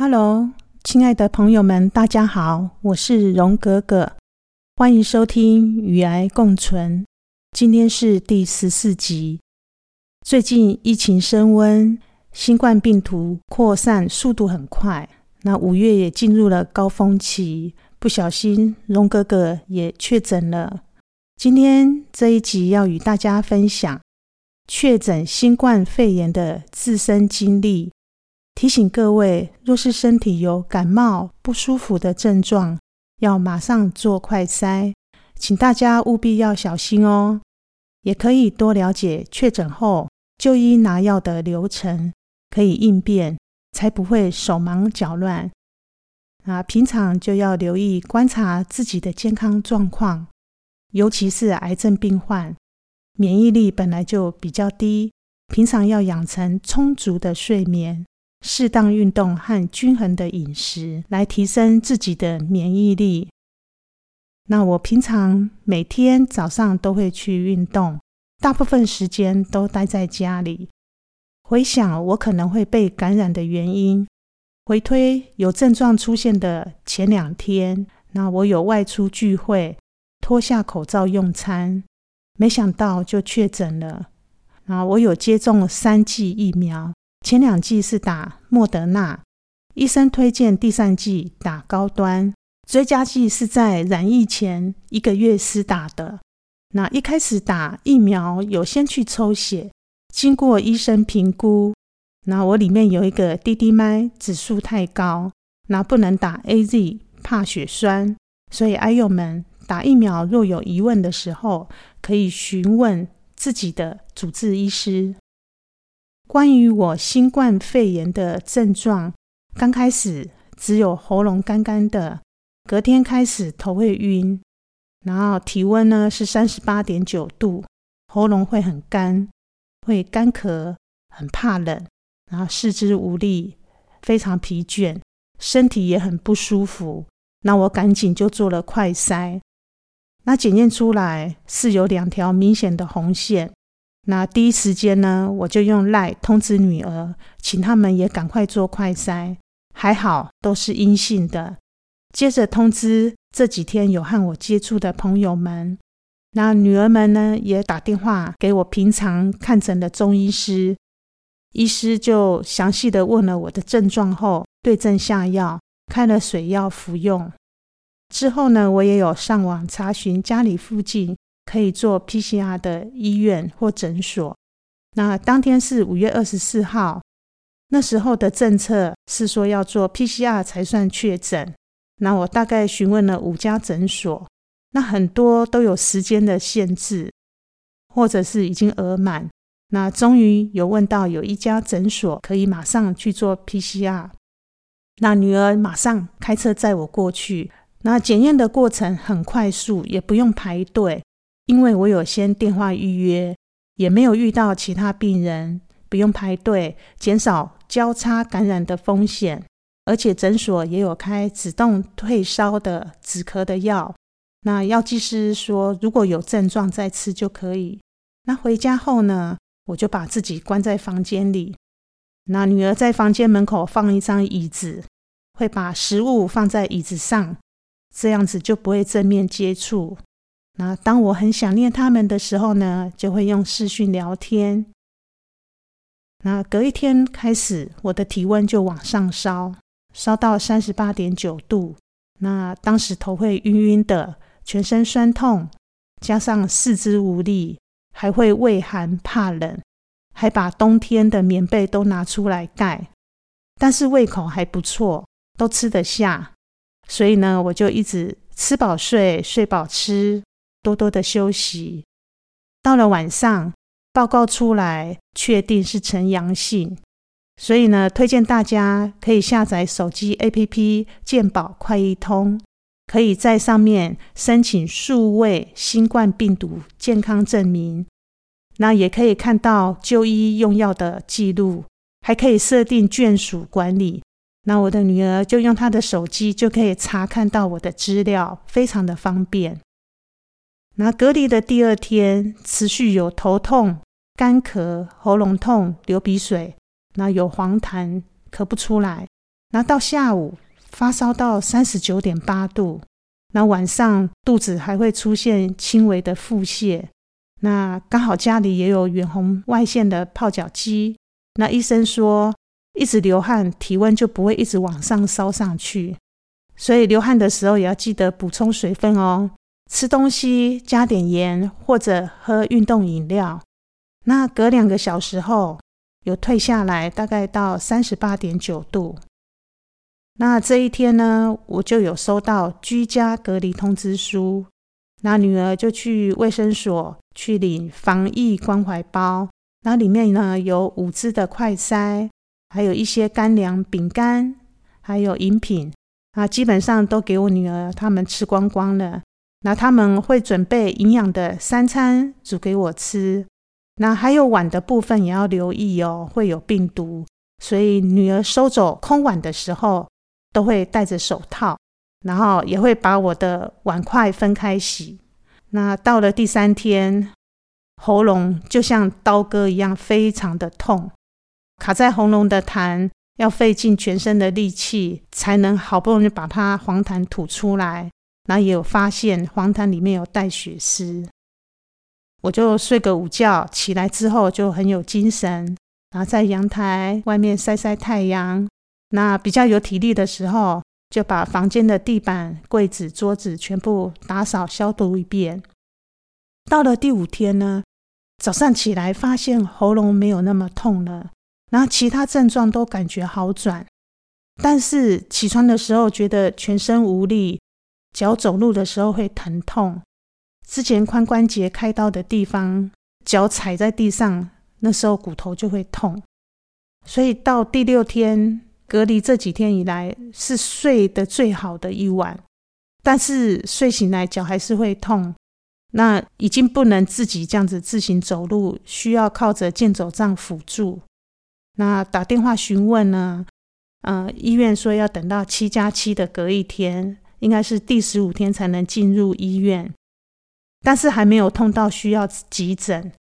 Hello，亲爱的朋友们，大家好，我是荣格格，欢迎收听《与癌共存》。今天是第十四集。最近疫情升温，新冠病毒扩散速度很快，那五月也进入了高峰期，不小心荣格格也确诊了。今天这一集要与大家分享确诊新冠肺炎的自身经历。提醒各位，若是身体有感冒不舒服的症状，要马上做快筛，请大家务必要小心哦。也可以多了解确诊后就医拿药的流程，可以应变，才不会手忙脚乱。啊，平常就要留意观察自己的健康状况，尤其是癌症病患，免疫力本来就比较低，平常要养成充足的睡眠。适当运动和均衡的饮食来提升自己的免疫力。那我平常每天早上都会去运动，大部分时间都待在家里。回想我可能会被感染的原因，回推有症状出现的前两天，那我有外出聚会，脱下口罩用餐，没想到就确诊了。那我有接种三剂疫苗。前两剂是打莫德纳，医生推荐第三剂打高端，追加剂是在染疫前一个月施打的。那一开始打疫苗有先去抽血，经过医生评估，那我里面有一个滴滴麦指数太高，那不能打 A Z，怕血栓。所以爱友们打疫苗若有疑问的时候，可以询问自己的主治医师。关于我新冠肺炎的症状，刚开始只有喉咙干干的，隔天开始头会晕，然后体温呢是三十八点九度，喉咙会很干，会干咳，很怕冷，然后四肢无力，非常疲倦，身体也很不舒服。那我赶紧就做了快筛，那检验出来是有两条明显的红线。那第一时间呢，我就用赖通知女儿，请他们也赶快做快筛，还好都是阴性的。接着通知这几天有和我接触的朋友们，那女儿们呢也打电话给我平常看诊的中医师，医师就详细的问了我的症状后，对症下药，开了水药服用。之后呢，我也有上网查询家里附近。可以做 PCR 的医院或诊所。那当天是五月二十四号，那时候的政策是说要做 PCR 才算确诊。那我大概询问了五家诊所，那很多都有时间的限制，或者是已经额满。那终于有问到有一家诊所可以马上去做 PCR。那女儿马上开车载我过去。那检验的过程很快速，也不用排队。因为我有先电话预约，也没有遇到其他病人，不用排队，减少交叉感染的风险。而且诊所也有开止痛退烧的止咳的药。那药剂师说，如果有症状再吃就可以。那回家后呢，我就把自己关在房间里。那女儿在房间门口放一张椅子，会把食物放在椅子上，这样子就不会正面接触。那当我很想念他们的时候呢，就会用视讯聊天。那隔一天开始，我的体温就往上烧，烧到三十八点九度。那当时头会晕晕的，全身酸痛，加上四肢无力，还会畏寒怕冷，还把冬天的棉被都拿出来盖。但是胃口还不错，都吃得下。所以呢，我就一直吃饱睡，睡饱吃。多多的休息。到了晚上，报告出来，确定是呈阳性，所以呢，推荐大家可以下载手机 APP 健保快易通，可以在上面申请数位新冠病毒健康证明。那也可以看到就医用药的记录，还可以设定眷属管理。那我的女儿就用她的手机就可以查看到我的资料，非常的方便。那隔离的第二天，持续有头痛、干咳、喉咙痛、流鼻水，那有黄痰，咳不出来。那到下午发烧到三十九点八度，那晚上肚子还会出现轻微的腹泻。那刚好家里也有远红外线的泡脚机，那医生说一直流汗，体温就不会一直往上烧上去，所以流汗的时候也要记得补充水分哦。吃东西加点盐，或者喝运动饮料。那隔两个小时后有退下来，大概到三十八点九度。那这一天呢，我就有收到居家隔离通知书。那女儿就去卫生所去领防疫关怀包，那里面呢有五支的快筛，还有一些干粮、饼干，还有饮品。啊，基本上都给我女儿他们吃光光了。那他们会准备营养的三餐煮给我吃，那还有碗的部分也要留意哦，会有病毒，所以女儿收走空碗的时候都会戴着手套，然后也会把我的碗筷分开洗。那到了第三天，喉咙就像刀割一样，非常的痛，卡在喉咙的痰要费尽全身的力气才能好不容易把它黄痰吐出来。那也有发现黄痰里面有带血丝，我就睡个午觉，起来之后就很有精神，然后在阳台外面晒晒太阳。那比较有体力的时候，就把房间的地板、柜子、桌子全部打扫消毒一遍。到了第五天呢，早上起来发现喉咙没有那么痛了，然后其他症状都感觉好转，但是起床的时候觉得全身无力。脚走路的时候会疼痛，之前髋关节开刀的地方，脚踩在地上，那时候骨头就会痛。所以到第六天隔离这几天以来，是睡得最好的一晚。但是睡醒来脚还是会痛，那已经不能自己这样子自行走路，需要靠着健走杖辅助。那打电话询问呢，呃，医院说要等到七加七的隔一天。应该是第十五天才能进入医院，但是还没有痛到需要急诊。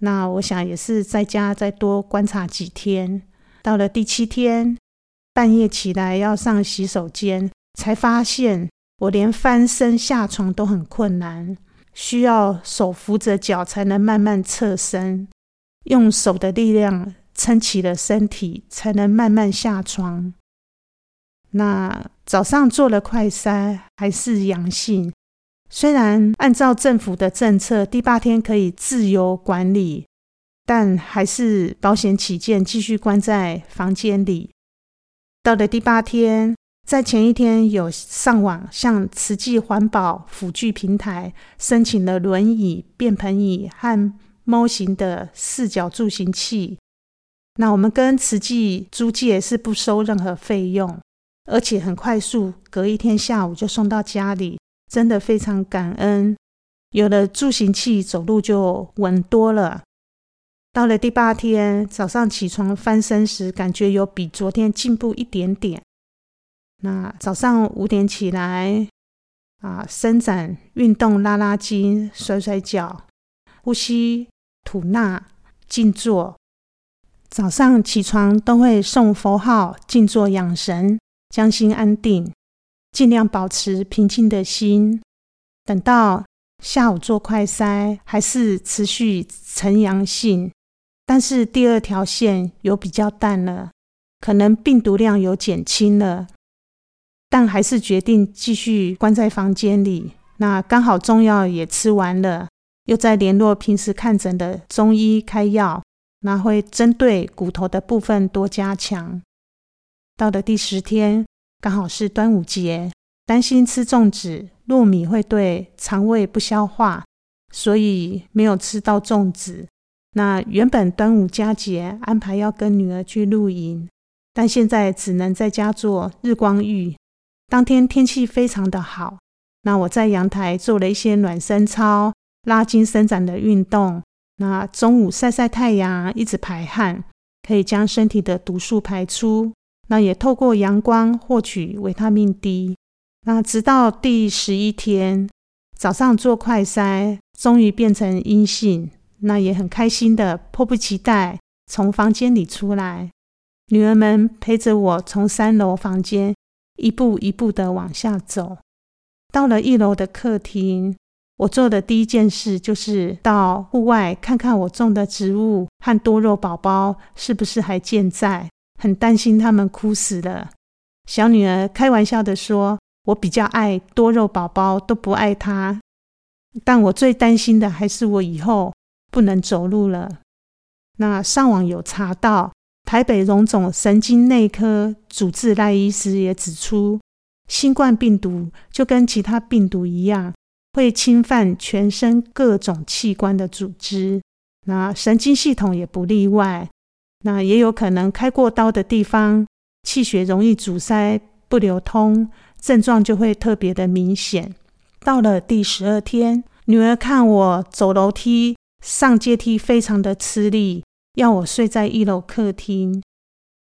那我想也是在家再多观察几天。到了第七天，半夜起来要上洗手间，才发现我连翻身下床都很困难，需要手扶着脚才能慢慢侧身，用手的力量撑起了身体，才能慢慢下床。那早上做了快筛还是阳性，虽然按照政府的政策，第八天可以自由管理，但还是保险起见，继续关在房间里。到了第八天，在前一天有上网向慈济环保辅具平台申请了轮椅、便盆椅和猫型的四脚助行器。那我们跟慈济租借是不收任何费用。而且很快速，隔一天下午就送到家里，真的非常感恩。有了助行器，走路就稳多了。到了第八天早上起床翻身时，感觉有比昨天进步一点点。那早上五点起来，啊，伸展运动、拉拉筋、甩甩脚、呼吸、吐纳、静坐。早上起床都会诵佛号、静坐养神。将心安定，尽量保持平静的心。等到下午做快筛，还是持续呈阳性，但是第二条线有比较淡了，可能病毒量有减轻了，但还是决定继续关在房间里。那刚好中药也吃完了，又在联络平时看诊的中医开药，那会针对骨头的部分多加强。到了第十天，刚好是端午节，担心吃粽子、糯米会对肠胃不消化，所以没有吃到粽子。那原本端午佳节安排要跟女儿去露营，但现在只能在家做日光浴。当天天气非常的好，那我在阳台做了一些暖身操、拉筋伸展的运动。那中午晒晒太阳，一直排汗，可以将身体的毒素排出。那也透过阳光获取维他命 D。那直到第十一天早上做快筛，终于变成阴性。那也很开心的，迫不及待从房间里出来。女儿们陪着我从三楼房间一步一步的往下走，到了一楼的客厅。我做的第一件事就是到户外看看我种的植物和多肉宝宝是不是还健在，很担心他们枯死了。小女儿开玩笑的说：“我比较爱多肉宝宝，都不爱他。”但我最担心的还是我以后不能走路了。那上网有查到，台北荣总神经内科主治赖医师也指出，新冠病毒就跟其他病毒一样。会侵犯全身各种器官的组织，那神经系统也不例外。那也有可能开过刀的地方，气血容易阻塞不流通，症状就会特别的明显。到了第十二天，女儿看我走楼梯、上阶梯非常的吃力，要我睡在一楼客厅。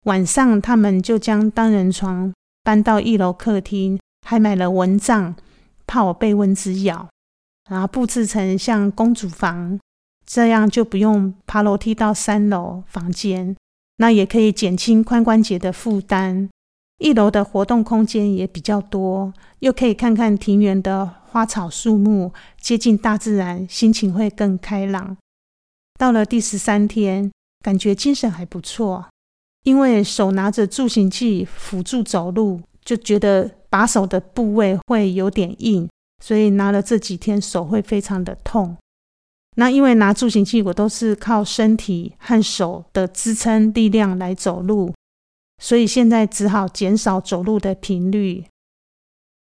晚上，他们就将单人床搬到一楼客厅，还买了蚊帐。怕我被蚊子咬，然后布置成像公主房，这样就不用爬楼梯到三楼房间，那也可以减轻髋关节的负担。一楼的活动空间也比较多，又可以看看庭园的花草树木，接近大自然，心情会更开朗。到了第十三天，感觉精神还不错，因为手拿着助行器辅助走路，就觉得。把手的部位会有点硬，所以拿了这几天手会非常的痛。那因为拿助行器，我都是靠身体和手的支撑力量来走路，所以现在只好减少走路的频率。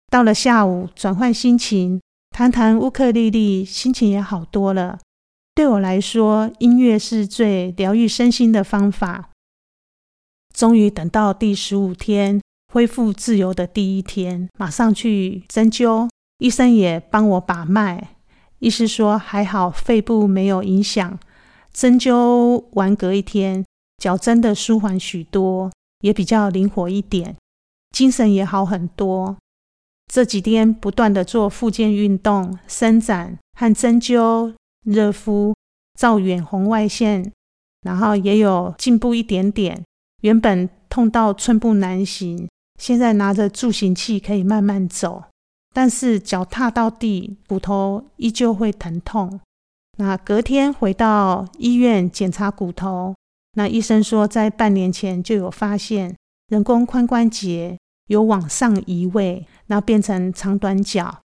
到了下午，转换心情，弹弹乌克丽丽，心情也好多了。对我来说，音乐是最疗愈身心的方法。终于等到第十五天。恢复自由的第一天，马上去针灸，医生也帮我把脉。医师说还好，肺部没有影响。针灸完隔一天，脚真的舒缓许多，也比较灵活一点，精神也好很多。这几天不断的做复健运动、伸展和针灸、热敷、照远红外线，然后也有进步一点点。原本痛到寸步难行。现在拿着助行器可以慢慢走，但是脚踏到地，骨头依旧会疼痛。那隔天回到医院检查骨头，那医生说在半年前就有发现人工髋关节有往上移位，然后变成长短脚，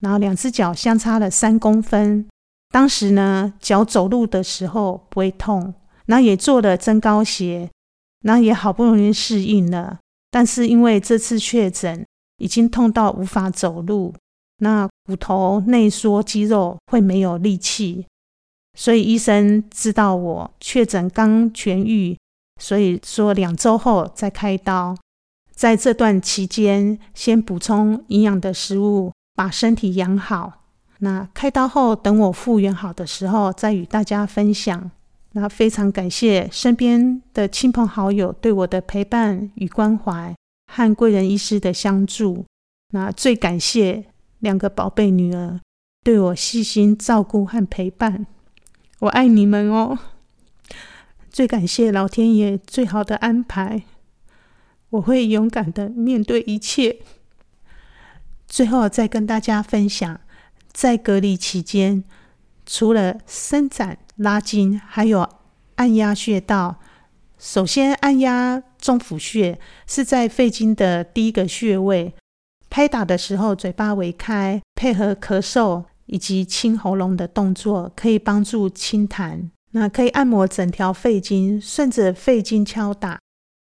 然后两只脚相差了三公分。当时呢，脚走路的时候不会痛，那也做了增高鞋，那也好不容易适应了。但是因为这次确诊，已经痛到无法走路，那骨头内缩，肌肉会没有力气，所以医生知道我确诊刚痊愈，所以说两周后再开刀。在这段期间，先补充营养的食物，把身体养好。那开刀后，等我复原好的时候，再与大家分享。那非常感谢身边的亲朋好友对我的陪伴与关怀，和贵人医师的相助。那最感谢两个宝贝女儿对我细心照顾和陪伴，我爱你们哦！最感谢老天爷最好的安排，我会勇敢的面对一切。最后再跟大家分享，在隔离期间，除了伸展。拉筋，还有按压穴道。首先按压中府穴，是在肺经的第一个穴位。拍打的时候，嘴巴微开，配合咳嗽以及清喉咙的动作，可以帮助清痰。那可以按摩整条肺经，顺着肺经敲打，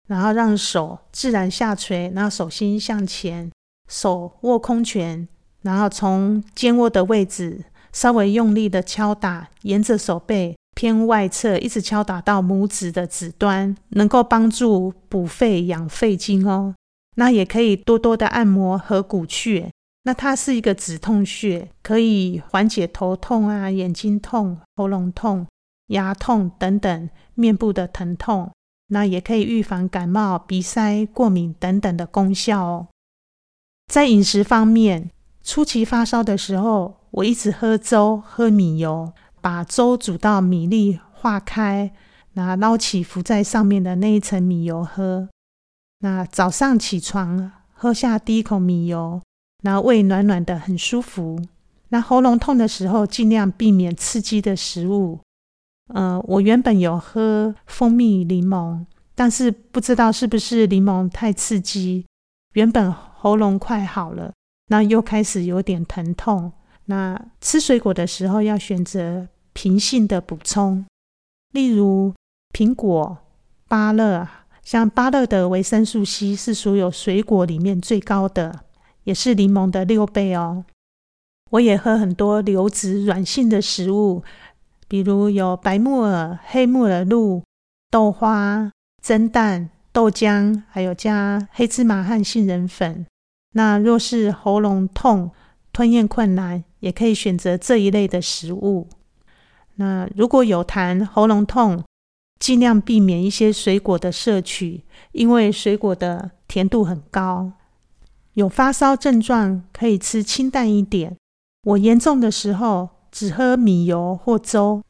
然后让手自然下垂，然后手心向前，手握空拳，然后从肩窝的位置。稍微用力的敲打，沿着手背偏外侧一直敲打到拇指的指端，能够帮助补肺养肺经哦。那也可以多多的按摩合谷穴，那它是一个止痛穴，可以缓解头痛啊、眼睛痛、喉咙痛、牙痛等等面部的疼痛。那也可以预防感冒、鼻塞、过敏等等的功效哦。在饮食方面，初期发烧的时候。我一直喝粥，喝米油，把粥煮到米粒化开，那捞起浮在上面的那一层米油喝。那早上起床喝下第一口米油，然后胃暖暖的，很舒服。那喉咙痛的时候，尽量避免刺激的食物。呃，我原本有喝蜂蜜柠檬，但是不知道是不是柠檬太刺激，原本喉咙快好了，那又开始有点疼痛。那吃水果的时候要选择平性的补充，例如苹果、芭乐。像芭乐的维生素 C 是所有水果里面最高的，也是柠檬的六倍哦。我也喝很多流质软性的食物，比如有白木耳、黑木耳露、豆花、蒸蛋、豆浆，还有加黑芝麻和杏仁粉。那若是喉咙痛、吞咽困难，也可以选择这一类的食物。那如果有痰、喉咙痛，尽量避免一些水果的摄取，因为水果的甜度很高。有发烧症状可以吃清淡一点。我严重的时候只喝米油或粥。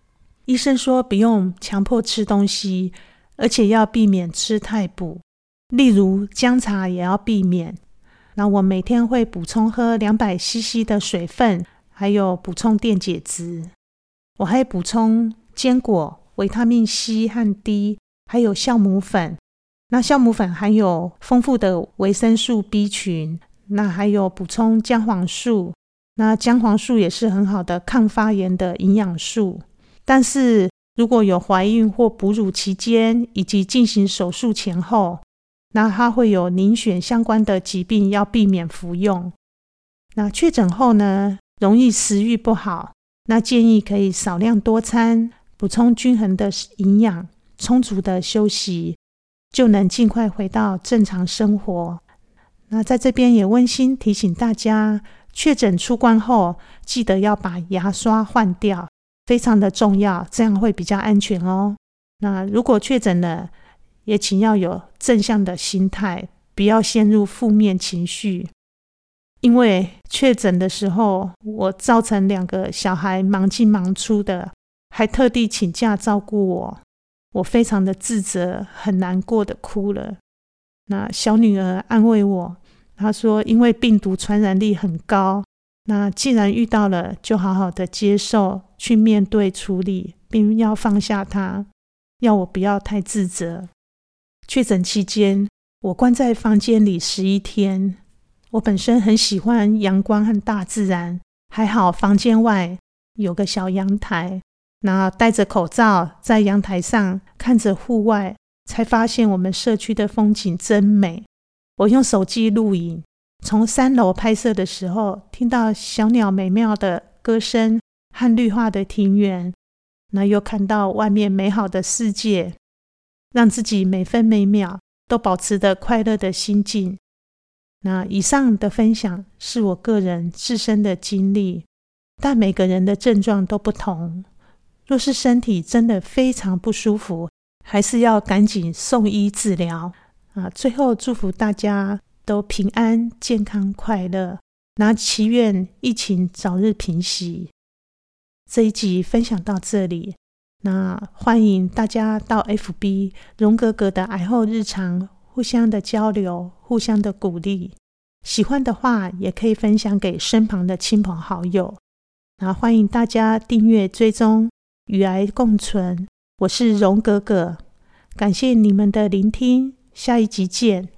医生说不用强迫吃东西，而且要避免吃太补，例如姜茶也要避免。那我每天会补充喝两百 CC 的水分，还有补充电解质。我还补充坚果。维他命 C 和 D，还有酵母粉。那酵母粉含有丰富的维生素 B 群。那还有补充姜黄素。那姜黄素也是很好的抗发炎的营养素。但是如果有怀孕或哺乳期间，以及进行手术前后，那它会有凝血相关的疾病，要避免服用。那确诊后呢，容易食欲不好，那建议可以少量多餐。补充均衡的营养，充足的休息，就能尽快回到正常生活。那在这边也温馨提醒大家，确诊出关后，记得要把牙刷换掉，非常的重要，这样会比较安全哦。那如果确诊了，也请要有正向的心态，不要陷入负面情绪。因为确诊的时候，我造成两个小孩忙进忙出的。还特地请假照顾我，我非常的自责，很难过的哭了。那小女儿安慰我，她说：“因为病毒传染力很高，那既然遇到了，就好好的接受，去面对处理，并要放下它，要我不要太自责。”确诊期间，我关在房间里十一天。我本身很喜欢阳光和大自然，还好房间外有个小阳台。那戴着口罩在阳台上看着户外，才发现我们社区的风景真美。我用手机录影，从三楼拍摄的时候，听到小鸟美妙的歌声和绿化的庭园，那又看到外面美好的世界，让自己每分每秒都保持着快乐的心境。那以上的分享是我个人自身的经历，但每个人的症状都不同。若是身体真的非常不舒服，还是要赶紧送医治疗啊！最后祝福大家都平安、健康、快乐，那祈愿疫情早日平息。这一集分享到这里，那欢迎大家到 FB 荣格格的癌后日常，互相的交流，互相的鼓励。喜欢的话，也可以分享给身旁的亲朋好友。那欢迎大家订阅追踪。与癌共存，我是荣格格，感谢你们的聆听，下一集见。